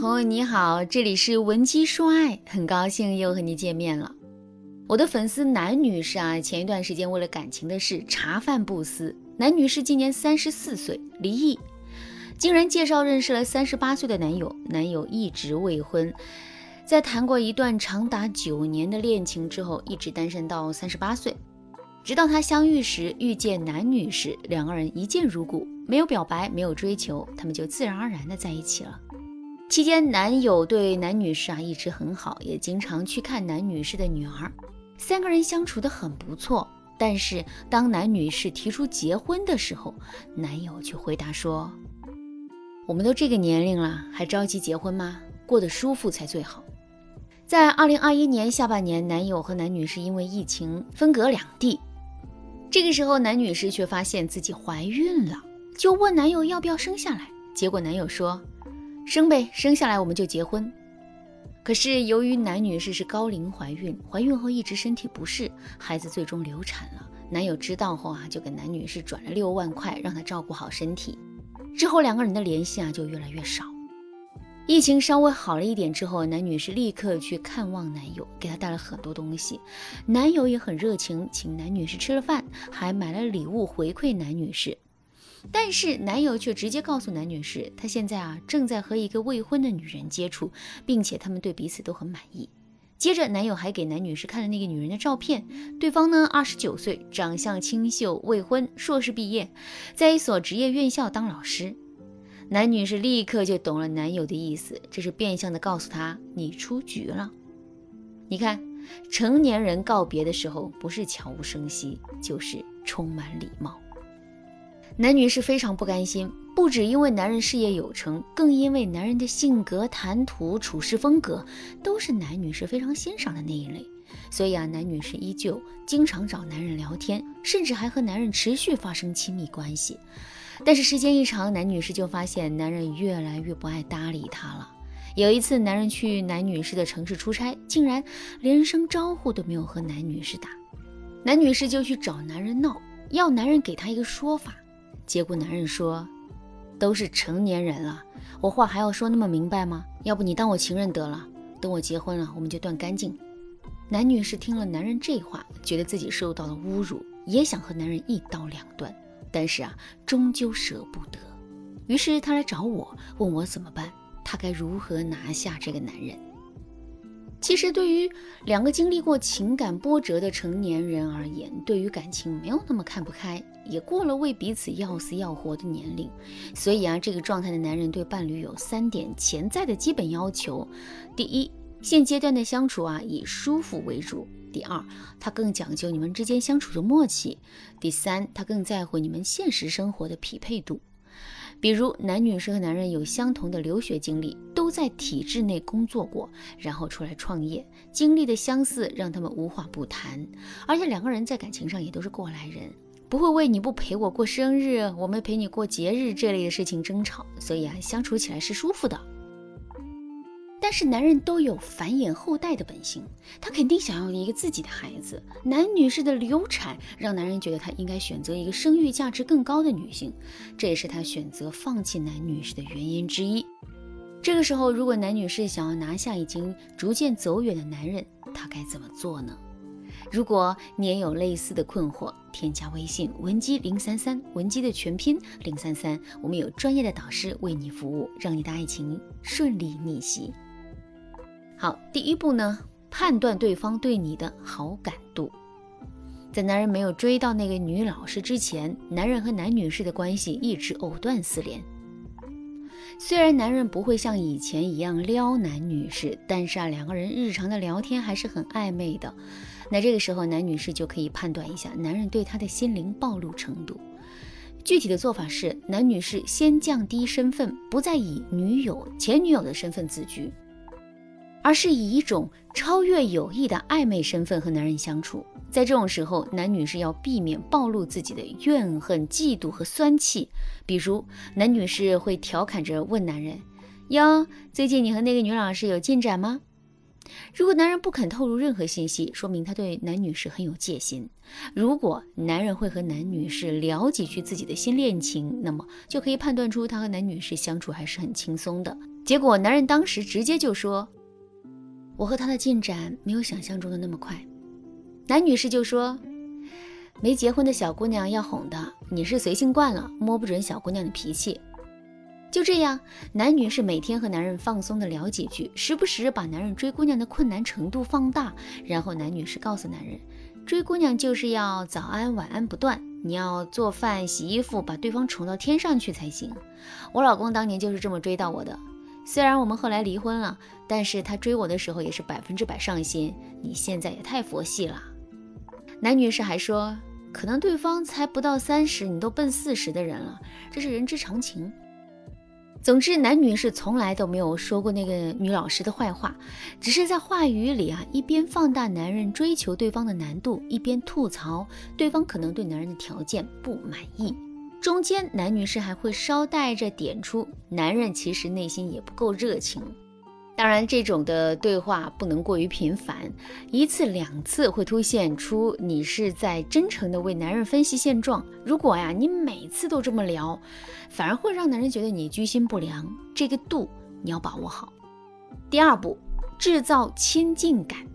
朋友你好，这里是文姬说爱，很高兴又和你见面了。我的粉丝男女士啊，前一段时间为了感情的事茶饭不思。男女士今年三十四岁，离异，经人介绍认识了三十八岁的男友，男友一直未婚，在谈过一段长达九年的恋情之后，一直单身到三十八岁。直到他相遇时遇见男女士，两个人一见如故，没有表白，没有追求，他们就自然而然的在一起了。期间，男友对男女士啊一直很好，也经常去看男女士的女儿，三个人相处的很不错。但是当男女士提出结婚的时候，男友却回答说：“我们都这个年龄了，还着急结婚吗？过得舒服才最好。”在二零二一年下半年，男友和男女士因为疫情分隔两地。这个时候，男女士却发现自己怀孕了，就问男友要不要生下来。结果男友说：“生呗，生下来我们就结婚。”可是由于男女士是高龄怀孕，怀孕后一直身体不适，孩子最终流产了。男友知道后啊，就给男女士转了六万块，让她照顾好身体。之后两个人的联系啊就越来越少。疫情稍微好了一点之后，男女士立刻去看望男友，给他带了很多东西。男友也很热情，请男女士吃了饭，还买了礼物回馈男女士。但是男友却直接告诉男女士，他现在啊正在和一个未婚的女人接触，并且他们对彼此都很满意。接着，男友还给男女士看了那个女人的照片，对方呢二十九岁，长相清秀，未婚，硕士毕业，在一所职业院校当老师。男女士立刻就懂了男友的意思，这是变相的告诉他你出局了。你看，成年人告别的时候不是悄无声息，就是充满礼貌。男女士非常不甘心，不只因为男人事业有成，更因为男人的性格、谈吐、处事风格都是男女士非常欣赏的那一类。所以啊，男女士依旧经常找男人聊天，甚至还和男人持续发生亲密关系。但是时间一长，男女士就发现男人越来越不爱搭理她了。有一次，男人去男女士的城市出差，竟然连声招呼都没有和男女士打。男女士就去找男人闹，要男人给她一个说法。结果男人说：“都是成年人了，我话还要说那么明白吗？要不你当我情人得了，等我结婚了，我们就断干净。”男女士听了男人这话，觉得自己受到了侮辱，也想和男人一刀两断。但是啊，终究舍不得，于是他来找我，问我怎么办，他该如何拿下这个男人？其实，对于两个经历过情感波折的成年人而言，对于感情没有那么看不开，也过了为彼此要死要活的年龄。所以啊，这个状态的男人对伴侣有三点潜在的基本要求：第一，现阶段的相处啊，以舒服为主。第二，他更讲究你们之间相处的默契；第三，他更在乎你们现实生活的匹配度。比如，男女生和男人有相同的留学经历，都在体制内工作过，然后出来创业，经历的相似让他们无话不谈。而且两个人在感情上也都是过来人，不会为你不陪我过生日，我没陪你过节日这类的事情争吵，所以啊，相处起来是舒服的。但是男人都有繁衍后代的本性，他肯定想要一个自己的孩子。男女士的流产让男人觉得他应该选择一个生育价值更高的女性，这也是他选择放弃男女士的原因之一。这个时候，如果男女士想要拿下已经逐渐走远的男人，他该怎么做呢？如果你也有类似的困惑，添加微信文姬零三三，文姬的全拼零三三，我们有专业的导师为你服务，让你的爱情顺利逆袭。好，第一步呢，判断对方对你的好感度。在男人没有追到那个女老师之前，男人和男女士的关系一直藕断丝连。虽然男人不会像以前一样撩男女士，但是啊，两个人日常的聊天还是很暧昧的。那这个时候，男女士就可以判断一下男人对她的心灵暴露程度。具体的做法是，男女士先降低身份，不再以女友、前女友的身份自居。而是以一种超越友谊的暧昧身份和男人相处，在这种时候，男女士要避免暴露自己的怨恨、嫉妒和酸气。比如，男女士会调侃着问男人：“哟，最近你和那个女老师有进展吗？”如果男人不肯透露任何信息，说明他对男女士很有戒心。如果男人会和男女士聊几句自己的新恋情，那么就可以判断出他和男女士相处还是很轻松的。结果男人当时直接就说：“我和他的进展没有想象中的那么快。”男女士就说：“没结婚的小姑娘要哄的，你是随性惯了，摸不准小姑娘的脾气。”就这样，男女士每天和男人放松的聊几句，时不时把男人追姑娘的困难程度放大，然后男女士告诉男人，追姑娘就是要早安晚安不断，你要做饭洗衣服，把对方宠到天上去才行。我老公当年就是这么追到我的，虽然我们后来离婚了，但是他追我的时候也是百分之百上心。你现在也太佛系了。男女士还说，可能对方才不到三十，你都奔四十的人了，这是人之常情。总之，男女士从来都没有说过那个女老师的坏话，只是在话语里啊，一边放大男人追求对方的难度，一边吐槽对方可能对男人的条件不满意。中间，男女士还会捎带着点出，男人其实内心也不够热情。当然，这种的对话不能过于频繁，一次两次会凸显出你是在真诚的为男人分析现状。如果呀，你每次都这么聊，反而会让男人觉得你居心不良。这个度你要把握好。第二步，制造亲近感。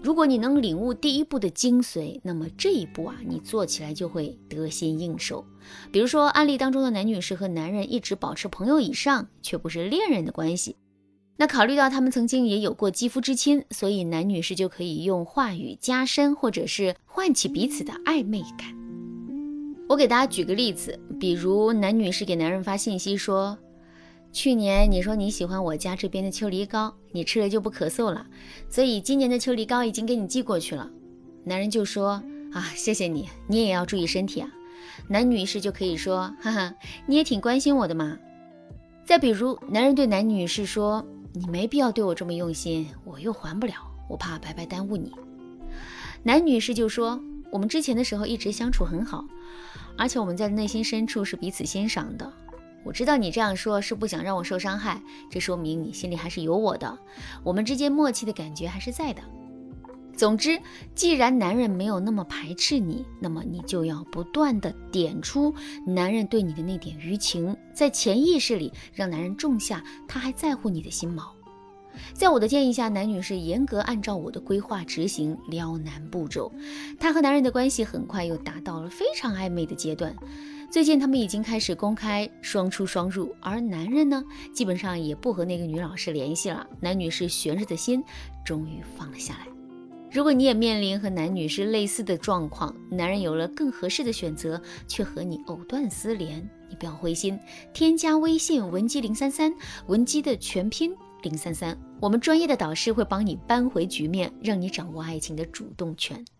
如果你能领悟第一步的精髓，那么这一步啊，你做起来就会得心应手。比如说，案例当中的男女士和男人一直保持朋友以上，却不是恋人的关系。那考虑到他们曾经也有过肌肤之亲，所以男女士就可以用话语加深，或者是唤起彼此的暧昧感。我给大家举个例子，比如男女士给男人发信息说：“去年你说你喜欢我家这边的秋梨膏，你吃了就不咳嗽了，所以今年的秋梨膏已经给你寄过去了。”男人就说：“啊，谢谢你，你也要注意身体啊。”男女士就可以说：“哈哈，你也挺关心我的嘛。”再比如，男人对男女士说。你没必要对我这么用心，我又还不了，我怕白白耽误你。男女士就说，我们之前的时候一直相处很好，而且我们在内心深处是彼此欣赏的。我知道你这样说是不想让我受伤害，这说明你心里还是有我的，我们之间默契的感觉还是在的。总之，既然男人没有那么排斥你，那么你就要不断的点出男人对你的那点余情，在潜意识里让男人种下他还在乎你的心锚。在我的建议下，男女士严格按照我的规划执行撩男步骤，他和男人的关系很快又达到了非常暧昧的阶段。最近他们已经开始公开双出双入，而男人呢，基本上也不和那个女老师联系了。男女是悬着的心终于放了下来。如果你也面临和男女士类似的状况，男人有了更合适的选择，却和你藕断丝连，你不要灰心，添加微信文姬零三三，文姬的全拼零三三，我们专业的导师会帮你扳回局面，让你掌握爱情的主动权。